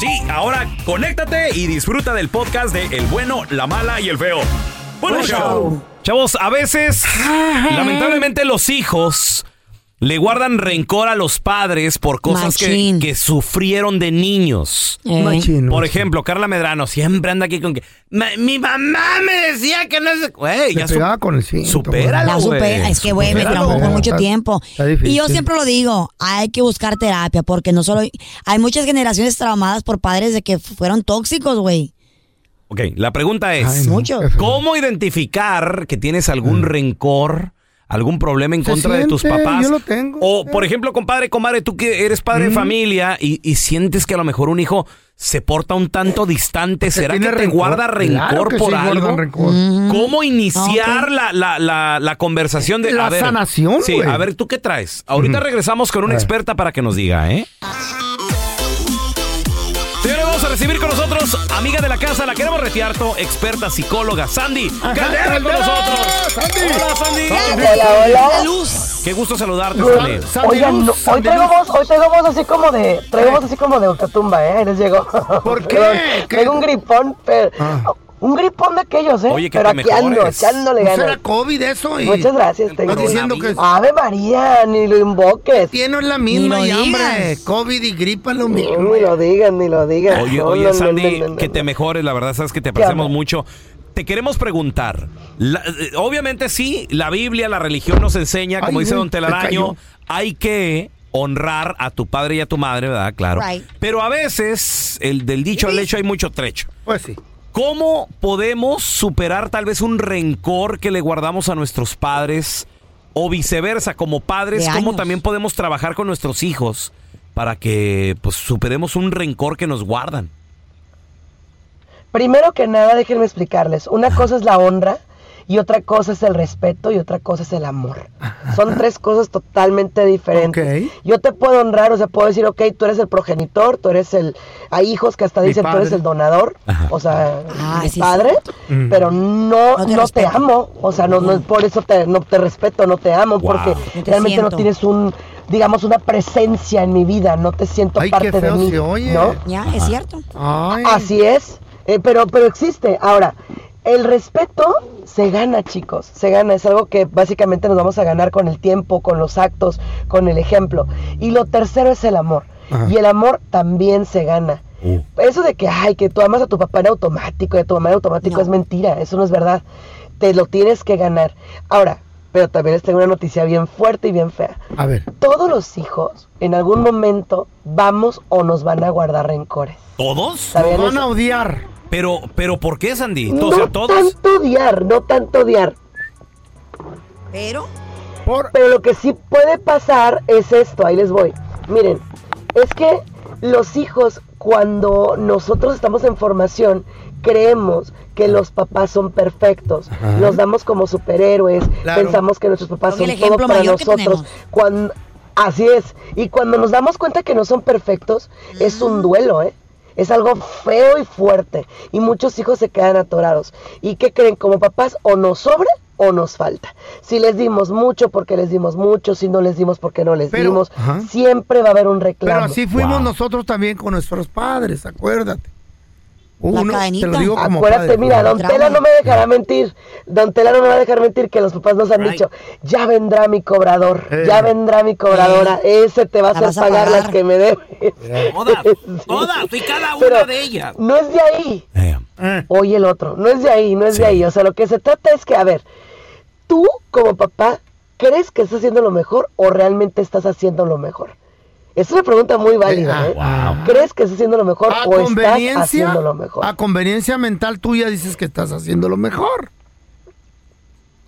Sí, ahora conéctate y disfruta del podcast de El bueno, la mala y el feo. Bueno, Buen show. show. Chavos, a veces, lamentablemente los hijos le guardan rencor a los padres por cosas que, que sufrieron de niños. Eh. Machín, Por machín. ejemplo, Carla Medrano siempre anda aquí con que "Ma- mi mamá me decía que no sé, güey, Se ya su- pegaba con el cinto. supéralo, La supera, es que, güey, me traumó por mucho Está- tiempo. está difícil. Y yo siempre lo digo, hay que buscar terapia, porque no solo... Hay muchas generaciones traumadas por padres de que fueron tóxicos, güey. Ok, la pregunta es, Ay, no. ¿cómo identificar que tienes algún rencor, algún problema en contra de tus papás? yo lo tengo. O, por ejemplo, compadre, comadre, tú que eres padre de familia y, y sientes que a lo mejor un hijo se porta un tanto distante, ¿será que tiene te rencor. guarda rencor Claro que por sí, algo? rencor. ¿Cómo iniciar la, la, la, la conversación de La a ver, sanación, Sí, a ver, ¿tú qué traes? Ahorita regresamos con una experta para que nos diga, ¿eh? Recibir con nosotros, amiga de la casa, la queremos retearto, experta psicóloga, Sandy Caldera con nosotros. Sandy. Hola, Sandy. Hola, hola. luz. Qué gusto saludarte, Sandy. Sandy Oigan, Luz, hoy traigo voz, hoy traigo voz así como de, traigo voz así como de ultratumba, ¿eh? Les llegó. ¿Por qué? Traigo un gripón, pero, Ah. Un gripón de aquellos, ¿eh? Oye, que pero te aquí ando, mejores. echándole ¿No ganas. será COVID eso? Y Muchas gracias, tengo. Estás diciendo que Ave María, ni lo invoques. tiene la misma Ni y hambre. digas. COVID y gripa lo mismo. ni lo digan, ni lo digan. Oye, No, oye, no, no, Sandy, no, no, no, que te mejores, la verdad sabes que te apreciamos mucho. Te queremos preguntar, la- eh, obviamente sí, la Biblia, la religión nos enseña, como Ay, dice güey, Don se Telaraño, cayó. hay que honrar a tu padre y a tu madre, ¿verdad? Claro. Right. Pero a veces, el del dicho al hecho hay mucho trecho. Pues sí. ¿Cómo podemos superar tal vez un rencor que le guardamos a nuestros padres? O viceversa, como padres, De ¿cómo años. también podemos trabajar con nuestros hijos para que pues superemos un rencor que nos guardan? Primero que nada, déjenme explicarles. Una cosa es la honra y otra cosa es el respeto y otra cosa es el amor. Son tres cosas totalmente diferentes. Yo te puedo honrar, o sea, puedo decir, ok, tú eres el progenitor, tú eres el... Hay hijos que hasta Mi dicen, tú eres el donador, Ajá. o sea, Ah, mi sí, padre, Mm. pero no, No te no te, respeto. amo. O sea, no, no es por eso te, no te respeto, no te amo, Wow. porque No te realmente no tienes un, digamos, una presencia en mi vida, no te siento Ay, parte qué de feo mí, se oye. ¿no? Ya, es cierto. Ay. Así es, eh, pero, pero existe. Ahora, el respeto se gana, chicos, se gana. Es algo que básicamente nos vamos a ganar con el tiempo, con los actos, con el ejemplo. Y lo tercero es el amor. Ajá. Y el amor también se gana. Uh. Eso de que, ay, que tú amas a tu papá en automático, y a tu mamá en automático No. es mentira, eso no es verdad. Te lo tienes que ganar. Ahora, pero también les tengo una noticia bien fuerte y bien fea. A ver. Todos los hijos, en algún momento, vamos o nos van a guardar rencores. ¿Todos? Nos ¿Sabían van eso? a odiar. Pero, pero ¿por qué, Sandy? No o sea, todos. tanto odiar, no tanto odiar. Pero... Por... Pero lo que sí puede pasar es esto, ahí les voy. Miren, es que los hijos, cuando nosotros estamos en formación, creemos que los papás son perfectos. Ajá. Los damos como superhéroes, Claro. pensamos que nuestros papás Son todo para nosotros. Cuando, así es. Y cuando nos damos cuenta que no son perfectos, es un duelo, ¿eh? Es algo feo y fuerte. Y muchos hijos se quedan atorados. ¿Y qué creen? Como papás, o nos sobra o nos falta. Si les dimos mucho, porque les dimos mucho. Si no les dimos, porque no les Pero- dimos. ajá. Siempre va a haber un reclamo. Pero así fuimos Wow. nosotros también con nuestros padres, acuérdate. La te cadenita. lo digo como Acuérdate, padre. mira, Don. Tela no me dejará mentir. Don Tela no me va a dejar mentir que los papás nos han Right. dicho, ya vendrá mi cobrador, Eh. ya vendrá mi cobradora, ese te va a hacer vas a pagar pagar. las que me debes. Todas, todas, y cada una Pero de ellas. No es de ahí. Eh, Eh, Oye el otro, no es de ahí, no es Sí. de ahí. O sea, lo que se trata es que, a ver, tú como papá, ¿crees que estás haciendo lo mejor o realmente estás haciendo lo mejor? Es una pregunta muy válida, Eh, ¿eh? ah, wow. ¿Crees que estás haciendo lo mejor a o estás conveniencia, haciendo lo mejor? a conveniencia mental tuya dices que estás haciendo lo mejor.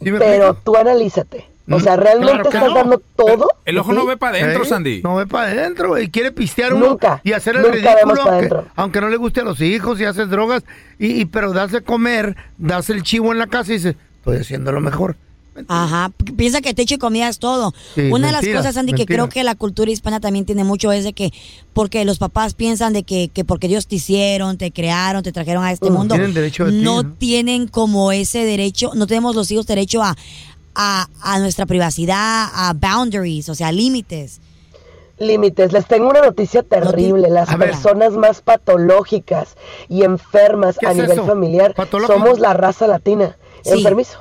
¿Sí me Pero explico? tú analízate. O sea, ¿realmente Claro que estás no. dando todo? El ojo no ve para adentro, ¿Eh? Sandy. No ve para adentro y quiere pistear uno Nunca, y hacer el nunca vemos ridículo, aunque, adentro. aunque no le guste a los hijos y haces drogas, y, y- pero das de comer, das el chivo en la casa y dices, estoy haciendo lo mejor. Ajá, piensa que techo y comida es todo. Sí, Una de las cosas, Andy, que creo que la cultura hispana también tiene mucho es de que, porque los papás piensan de que, que porque Dios te hicieron, te crearon, te trajeron a este mundo, tienen derecho de ti, no ¿no? tienen como ese derecho, no tenemos los hijos derecho a, a, a nuestra privacidad, a boundaries, o sea, límites. Límites. Les tengo una noticia terrible. Las A ver. personas más patológicas y enfermas ¿Qué a es nivel eso? familiar ¿Patológico? somos la raza latina. Sí. Enfermizo.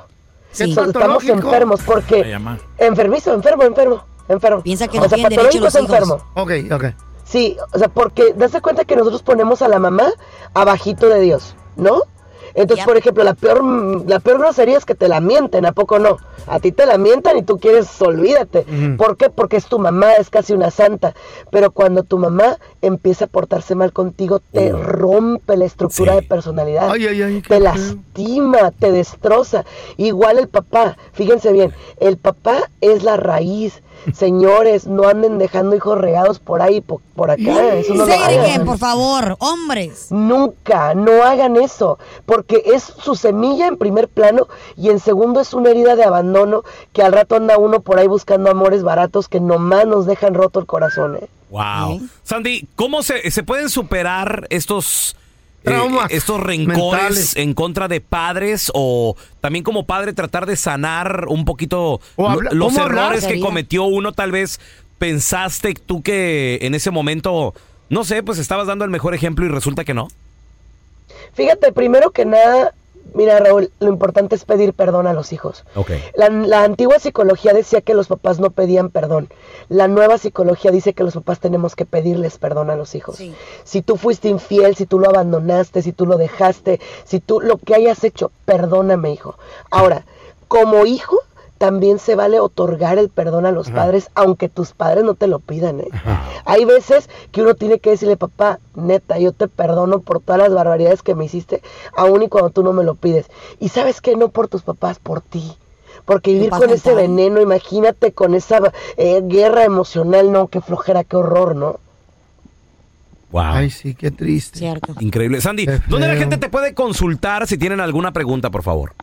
Sí. ¿Qué O estamos enfermos porque... Enfermizo, enfermo, enfermo, enfermo. Piensa que o no sea, tienen derecho los hijos. enfermo. Ok, ok. Sí, o sea, porque das cuenta que nosotros ponemos a la mamá abajito de Dios, ¿no? Entonces, por ejemplo, la peor, la peor grosería es que te la mienten, ¿a poco no? A ti te la mientan y tú quieres, olvídate. ¿Por qué? Porque es tu mamá, es casi una santa. Pero cuando tu mamá empieza a portarse mal contigo, te rompe la estructura Sí. de personalidad. Ay, ay, ay, te feo. lastima, te destroza. Igual el papá, fíjense bien, el papá es la raíz. Señores, no anden dejando hijos regados por ahí, por, por acá. Eso no lo hagan. por favor, hombres. Nunca, no hagan eso, porque es su semilla en primer plano y en segundo es una herida de abandono que al rato anda uno por ahí buscando amores baratos que nomás nos dejan roto el corazón. ¿eh? Wow. Sandy, ¿cómo se, se pueden superar estos eh, Traumas estos rencores mentales. en contra de padres o también como padre tratar de sanar un poquito habla- los errores que cometió uno tal vez pensaste tú que en ese momento no sé, pues estabas dando el mejor ejemplo y resulta que no. Fíjate, primero que nada, mira Raúl, lo importante es pedir perdón a los hijos. La, la antigua psicología decía que los papás no pedían perdón. La nueva psicología dice que los papás tenemos que pedirles perdón a los hijos. Sí. Si tú fuiste infiel, si tú lo abandonaste, si tú lo dejaste, si tú lo que hayas hecho, perdóname, hijo. Ahora, como hijo, también se vale otorgar el perdón a los padres, aunque tus padres no te lo pidan. ¿eh? Hay veces que uno tiene que decirle, papá, neta, yo te perdono por todas las barbaridades que me hiciste, aun y cuando tú no me lo pides. Y sabes que no por tus papás, por ti. Porque vivir con ese veneno, imagínate con esa eh, guerra emocional, no, qué flojera, qué horror, ¿no? Wow. Ay, sí, qué triste. Cierto. Increíble. Sandy, ¿dónde la gente te puede consultar si tienen alguna pregunta, por favor?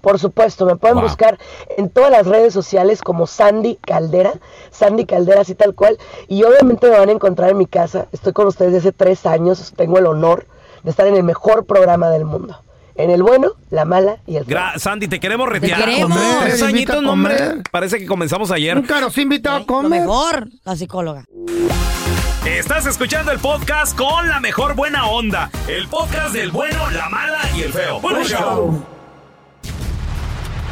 Por supuesto, me pueden Wow. buscar en todas las redes sociales como Sandy Caldera, Sandy Caldera así tal cual, y obviamente me van a encontrar en mi casa. Estoy con ustedes desde hace tres años, tengo el honor de estar en el mejor programa del mundo. En el bueno, la mala y el feo. Gra- Sandy, te queremos retear. queremos. Tres añitos, hombre. comer. Parece que comenzamos ayer. Nunca nos invitado a Lo comer. mejor, la psicóloga. Estás escuchando el podcast con la mejor buena onda. El podcast del bueno, la mala y el feo. Bueno, show.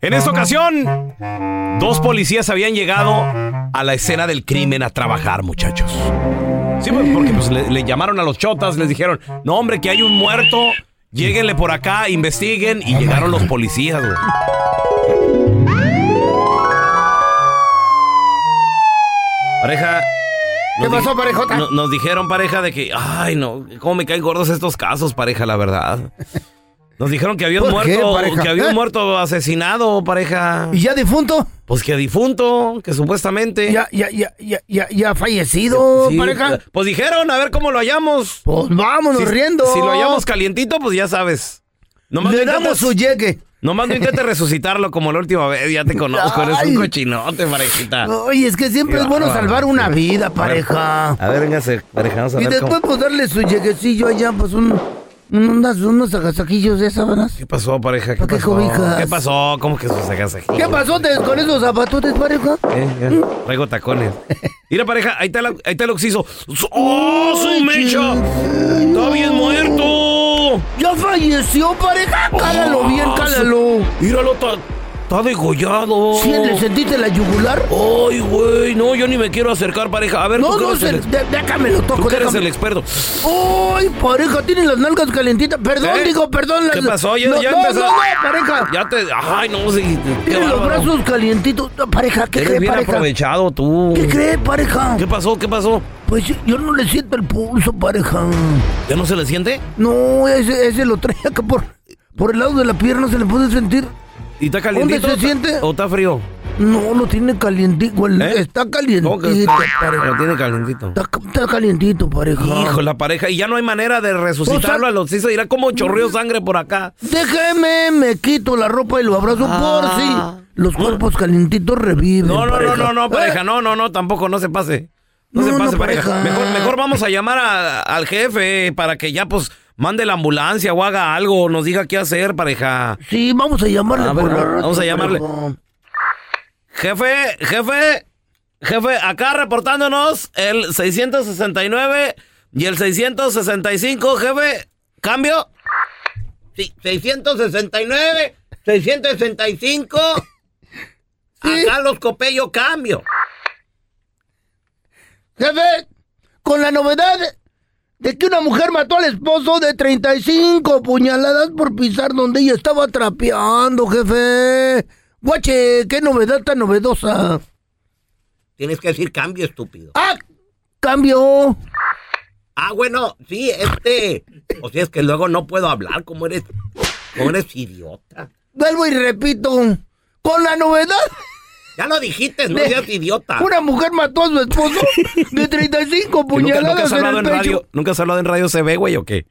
En esta ocasión, dos policías habían llegado a la escena del crimen a trabajar, muchachos. Sí, pues, porque pues, le, le llamaron a los chotas, les dijeron, no hombre, que hay un muerto, lléguenle por acá, investiguen, y llegaron los policías, güey. Pareja. ¿Qué nos pasó, parejota? no- nos dijeron, pareja, de que, ay, no, cómo me caen gordos estos casos, pareja, la verdad. Nos dijeron que había un ¿Por qué, muerto, que había ¿Eh? un muerto asesinado, pareja. ¿Y ya difunto? Pues que difunto, que supuestamente. ¿Ya, ya, ya, ya, ya, ya fallecido, Sí, pareja? Pues dijeron, a ver cómo lo hallamos. Pues vámonos Si- riendo. Si lo hallamos calientito, pues ya sabes. Nomás Le no damos su llegue. Nomás no intentes resucitarlo como la última vez, ya te conozco, eres un cochinote, parejita. Oye, es que siempre es bueno salvar una vida, pareja. A ver, véngase, pareja, vamos a Y ver después, cómo... pues, darle su lleguecillo allá, pues, un, unos agasajillos de sábanas. ¿Qué pasó, pareja? ¿Qué ¿Para qué pasó? cobijas? ¿Qué pasó? ¿Cómo que sagas aquí? ¿Qué pasó con esos zapatotes, pareja? Eh, ya, Traigo tacones. Mira, pareja, ahí está, la- ahí está el oxiso. ¡Oh, su mecha! ¡Está bien muerto! ¿Ya falleció, pareja? Cálalo bien, cálalo. Míralo, está, degollado. ¿Sí le sentiste la yugular? Ay, güey, no, yo ni me quiero acercar, pareja. A ver, No, tú no, se, el de- déjame lo tú toco. que eres el experto. ¡Ay, pareja! Tiene las nalgas calentitas. Perdón, ¿Eh? digo, perdón. ¿Qué las- pasó? Ya, no, ya no, empezó. no, no, pareja. Ya te. Ay, no, sí. Qué Tiene los brazos calientitos. Pareja, ¿qué Eres cree, bien pareja? aprovechado tú. ¿Qué cree, pareja? ¿Qué pasó? ¿Qué pasó? Pues yo- yo no le siento el pulso, pareja. ¿Ya no se le siente? No, ese, ese lo trae acá por, por el lado de la pierna, se le puede sentir. ¿Y está ¿Dónde calientito? se siente? ¿O está frío? No, lo tiene calientito. el- ¿Eh? Está ¿Cómo que calientito, está- pareja. Lo tiene calientito. Está, está calientito, pareja. Hijo, la pareja. Y ya no hay manera de resucitarlo O a los hizo. Dirá como chorrió sangre por acá. Déjeme, me quito la ropa y lo abrazo por si los cuerpos calientitos reviven. Ah. No, no, no, pareja. no, no, pareja. ¿Eh? No, no, no, tampoco, no se pase. No, No, se no, pase, pareja. pareja. Mejor, mejor vamos a llamar a- al jefe para que ya, pues, mande la ambulancia o haga algo, nos diga qué hacer, pareja. Sí, vamos a llamarle A ver, por la vamos a llamarle. pareja. Jefe, jefe, jefe, acá reportándonos el 669 y el 665, jefe. ¿Cambio? Sí, 669, 665. Acá los copello cambio. Jefe, con la novedad de que una mujer mató al esposo de 35 puñaladas por pisar donde ella estaba trapeando, jefe. Guache, qué novedad tan novedosa. Tienes que decir cambio, estúpido. Ah, cambio. Ah, bueno, sí, este. O sea, es que luego no puedo hablar, como eres. Como eres idiota. Vuelvo y repito, con la novedad Ya lo dijiste, no seas idiota. Una mujer mató a su esposo de 35 ¿Que nunca, nunca puñaladas en el en pecho. radio? ¿Nunca has hablado en radio CB, güey, o qué?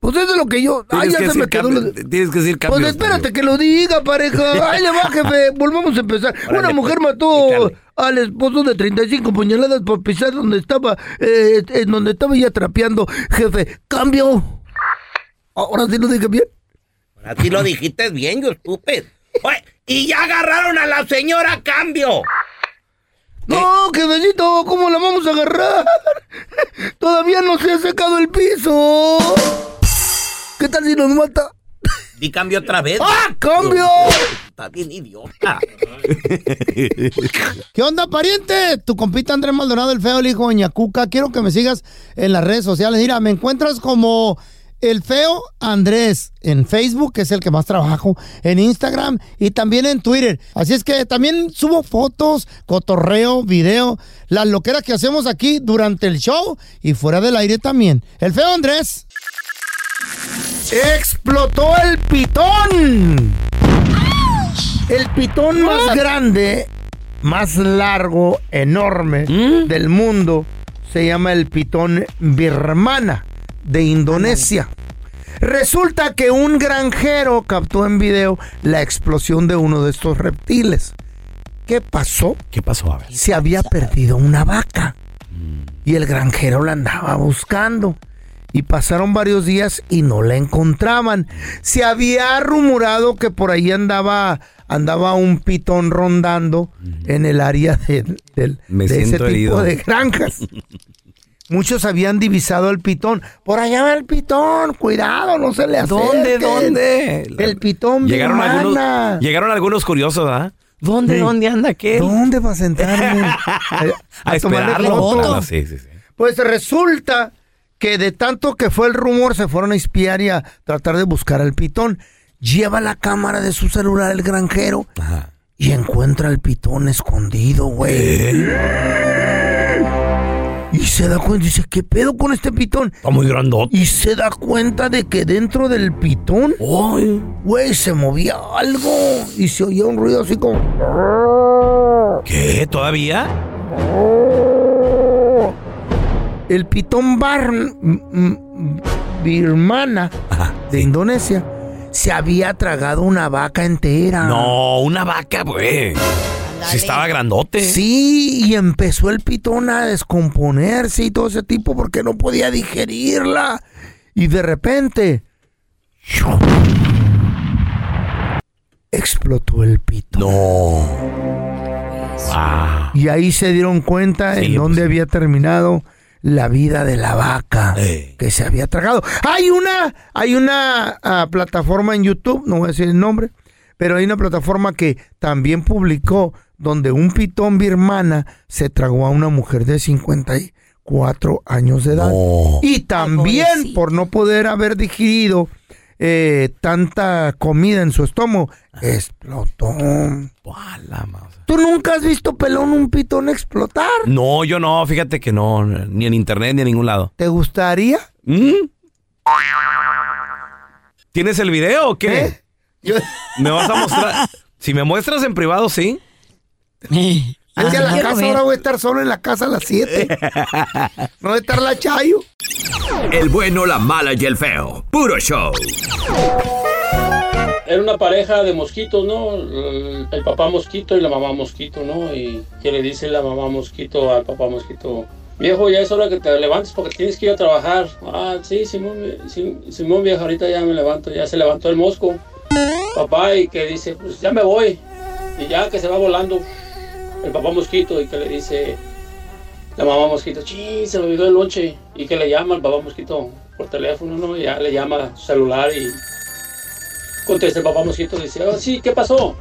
Pues eso es lo que yo... Ay, ya que se me decir quedó... Tienes que decir cambio. Pues espérate que lo diga, pareja. Ay, le va, jefe. Volvamos a empezar. Órale, Una mujer pues, mató échale. al esposo de 35 puñaladas por pisar donde estaba, eh, en donde estaba ella trapeando. Jefe, cambio. Ahora sí lo dije bien. A ti lo dijiste bien, yo estúpido. Oye, y ya agarraron a la señora cambio. No, jefecito, ¿cómo la vamos a agarrar? Todavía no se ha secado el piso. ¿Qué tal si nos mata? Di cambio otra vez. ¡Ah, cambio! Está bien idiota. ¿Qué onda, pariente? Tu compita Andrés Maldonado, el feo, el hijo de Ñacuca. Quiero que me sigas en las redes sociales. Mira, me encuentras como el feo Andrés en Facebook, que es el que más trabajo, en Instagram y también en Twitter. Así es que también subo fotos, cotorreo, video, las loqueras que hacemos aquí durante el show y fuera del aire también. El feo Andrés. Explotó el pitón. El pitón más grande, más largo, enorme del mundo se llama el pitón birmana de Indonesia. Resulta que un granjero captó en video la explosión de uno de estos reptiles. ¿Qué pasó? ¿Qué pasó? A ver. Se había perdido una vaca y el granjero la andaba buscando. Y pasaron varios días y no la encontraban. Se había rumorado que por ahí andaba, andaba un pitón rondando en el área de, ese tipo herido. de granjas. Muchos habían divisado el pitón. Por allá va el pitón, cuidado, no se le ¿Dónde, acerquen. dónde? El pitón Llegaron algunos, llegaron algunos curiosos, ¿ah? ¿Dónde, Sí. dónde anda aquel? ¿Dónde va a sentarme? A tomarle esperarlo. foto. Ah, sí, sí, sí. Pues resulta que de tanto que fue el rumor, se fueron a espiar y a tratar de buscar al pitón. Lleva la cámara de su celular el granjero Ajá. y encuentra al pitón escondido, güey. Y se da cuenta, dice, ¿qué pedo con este pitón? Está muy grandote. Y se da cuenta de que dentro del pitón, Ay. güey, se movía algo. Y se oía un ruido así como... ¿Qué? ¿Todavía? El pitón bar, birmana Ajá. de Indonesia se había tragado una vaca entera. No, una vaca, güey. Sí estaba grandote. Sí, y empezó el pitón a descomponerse y todo ese tipo porque no podía digerirla. Y de repente explotó el pitón. No. Ah. Y ahí se dieron cuenta Sí, en dónde pues. había terminado la vida de la vaca Eh. que se había tragado. Hay una, hay una ah, plataforma en YouTube, no voy a decir el nombre, Pero hay una plataforma que también publicó donde un pitón birmana se tragó a una mujer de 54 años de edad. No. Y también por no poder haber digerido eh, tanta comida en su estómago, explotó. ¿Tú nunca has visto pelón un pitón explotar? No, yo no, fíjate que no, ni en internet ni en ningún lado. ¿Te gustaría? ¿Mm? ¿Tienes el video o qué? ¿Eh? Yo- ¿Me vas a mostrar? Si me muestras en privado, sí. A la quiero casa, ahora voy a estar solo en la casa a las 7. no voy a estar la Chayo. El bueno, la mala y el feo. Puro show. Era una pareja de mosquitos, ¿no? El, el papá mosquito y la mamá mosquito, ¿no? Y que le dice la mamá mosquito al papá mosquito, viejo, ya es hora que te levantes porque tienes que ir a trabajar. Ah, sí, Simón, sí, Simón viejo, ahorita ya me levanto, ya se levantó el mosco. Papá y que dice, pues ya me voy. Y ya que se va volando el papá mosquito y que le dice la mamá mosquito, sí, se me olvidó el lonche. Y que le llama al papá mosquito por teléfono, ¿no? Y ya le llama a su celular y Contesta el papá mosquito, dice, "Ah, sí, ¿qué pasó?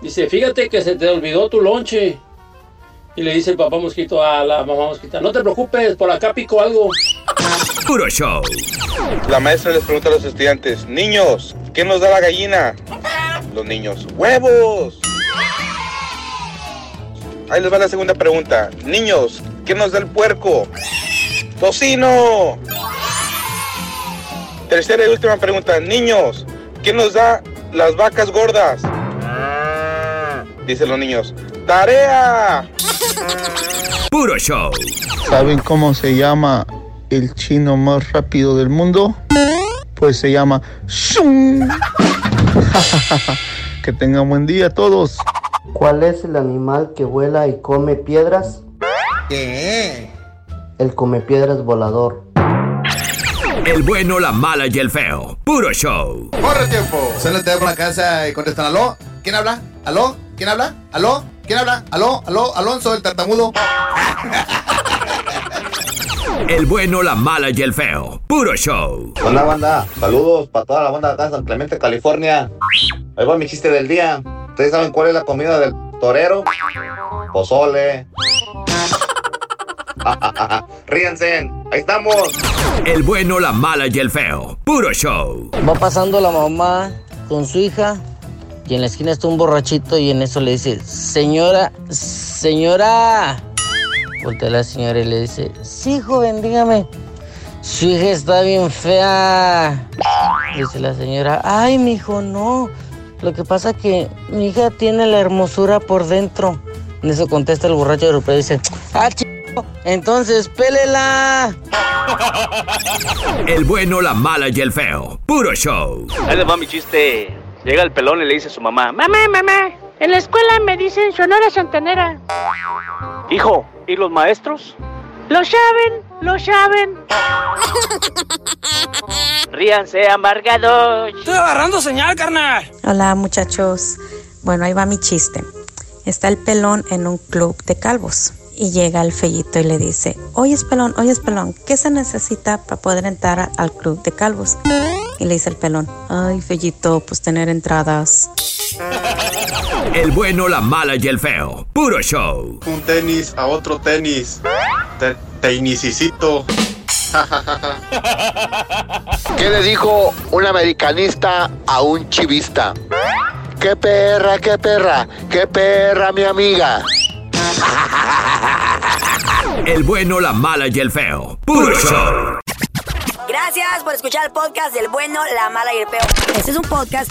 Dice, fíjate que se te olvidó tu lonche. Y le dice el papá mosquito a la mamá mosquita, no te preocupes, por acá pico algo. Puro show. La maestra les pregunta a los estudiantes, niños, ¿qué nos da la gallina? Los niños, huevos. Ahí les va la segunda pregunta. Niños, ¿qué nos da el puerco? Tocino. Tercera y última pregunta. Niños, ¿qué nos da las vacas gordas? Dicen los niños, tarea. Puro show. ¿Saben cómo se llama el chino más rápido del mundo? Pues se llama Shun. que tengan buen día todos. ¿Cuál es el animal que vuela y come piedras? ¿Qué? El come piedras volador. El bueno, la mala y el feo. Puro show. ¡Corre tiempo! Suena el teléfono a la casa y contestan, ¿aló? ¿Quién habla? ¿Aló? ¿Quién habla? ¿Aló? ¿Quién habla? ¿Aló? ¿Aló? ¿Alonso, el tartamudo? El bueno, la mala y el feo. Puro show. Hola banda, saludos para toda la banda de acá en San Clemente, California. Ahí va mi chiste del día. ¿Ustedes saben cuál es la comida del torero? Pozole. Ríense, ahí estamos. El bueno, la mala y el feo. Puro show. Va pasando la mamá con su hija y en la esquina está un borrachito y en eso le dice, señora, señora. Voltea la señora y le dice, sí, joven, dígame. Su hija está bien fea. Dice la señora, ay, mi hijo, no. Lo que pasa que mi hija tiene la hermosura por dentro. En eso contesta el borracho europeo y dice, ah, chico, entonces pélela. El bueno, la mala y el feo. Puro show. Ahí les va mi chiste. Llega el pelón y le dice a su mamá, mamá, mamá, en la escuela me dicen Sonora Santanera. Hijo, ¿y los maestros? Lo saben, lo saben. Ríanse, amargados. Estoy agarrando señal, carnal. Hola muchachos. Bueno, ahí va mi chiste. Está el pelón en un club de calvos y llega el fellito y le dice, oye pelón, oye pelón, ¿qué se necesita para poder entrar al club de calvos? Y le dice el pelón, ay fellito, pues tener entradas. El bueno, la mala y el feo. Puro show. Un tenis a otro tenis. Te. ¿Qué le dijo un americanista a un chivista? ¡Qué perra, qué perra! ¡Qué perra, mi amiga! El bueno, la mala y el feo. Puro show. Gracias por escuchar el podcast del bueno, la mala y el peor. Este es un podcast